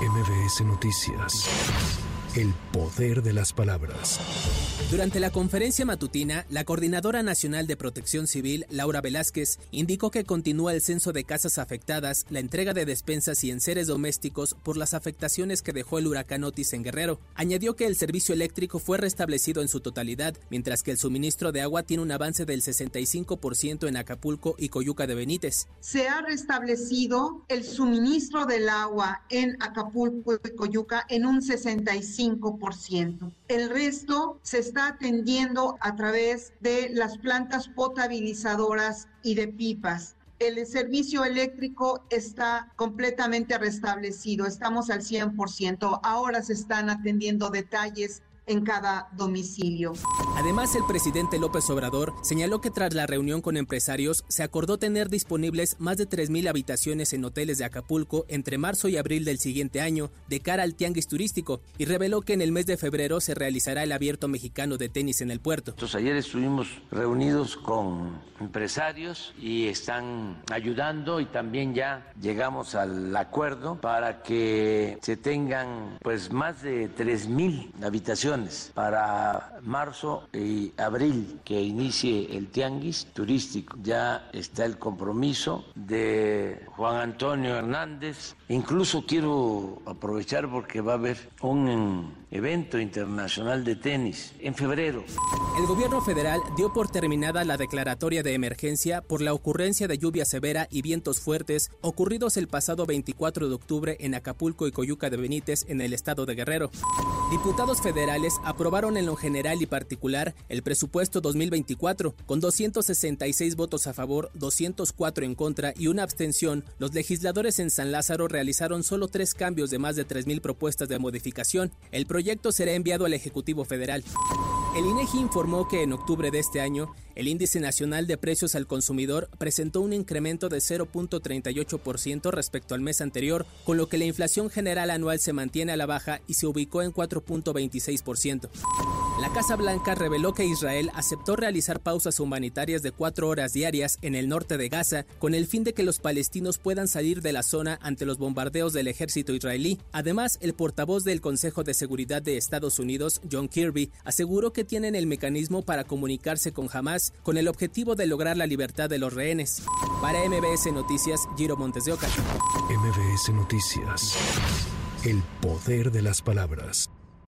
MBS Noticias. El poder de las palabras. Durante la conferencia matutina, la Coordinadora Nacional de Protección Civil, Laura Velázquez, indicó que continúa el censo de casas afectadas, la entrega de despensas y enseres domésticos por las afectaciones que dejó el huracán Otis en Guerrero. Añadió que el servicio eléctrico fue restablecido en su totalidad, mientras que el suministro de agua tiene un avance del 65% en Acapulco y Coyuca de Benítez. Se ha restablecido el suministro del agua en Acapulco y Coyuca en un 65%. El resto se está atendiendo a través de las plantas potabilizadoras y de pipas. El servicio eléctrico está completamente restablecido, estamos al 100%. Ahora se están atendiendo detalles en cada domicilio. Además, el presidente López Obrador señaló que tras la reunión con empresarios se acordó tener disponibles más de 3.000 habitaciones en hoteles de Acapulco entre marzo y abril del siguiente año de cara al tianguis turístico y reveló que en el mes de febrero se realizará el abierto mexicano de tenis en el puerto. Entonces, ayer estuvimos reunidos con empresarios y están ayudando y también ya llegamos al acuerdo para que se tengan pues más de 3.000 habitaciones para marzo y abril que inicie el tianguis turístico. Ya está el compromiso de Juan Antonio Hernández. Incluso quiero aprovechar porque va a haber un evento internacional de tenis en febrero. El gobierno federal dio por terminada la declaratoria de emergencia por la ocurrencia de lluvia severa y vientos fuertes ocurridos el pasado 24 de octubre en Acapulco y Coyuca de Benítez en el estado de Guerrero. Diputados federales aprobaron en lo general y particular el presupuesto 2024 con 266 votos a favor, 204 en contra y una abstención. Los legisladores en San Lázaro realizaron solo tres cambios de más de 3.000 propuestas de modificación. El proyecto será enviado al Ejecutivo Federal. El INEGI informó que en octubre de este año, el índice nacional de precios al consumidor presentó un incremento de 0.38% respecto al mes anterior, con lo que la inflación general anual se mantiene a la baja y se ubicó en 4.26%. La Casa Blanca reveló que Israel aceptó realizar pausas humanitarias de cuatro horas diarias en el norte de Gaza con el fin de que los palestinos puedan salir de la zona ante los bombardeos del ejército israelí. Además, el portavoz del Consejo de Seguridad de Estados Unidos, John Kirby, aseguró que tienen el mecanismo para comunicarse con Hamas con el objetivo de lograr la libertad de los rehenes. Para MBS Noticias, Giro Montes de Oca. MBS Noticias. El poder de las palabras.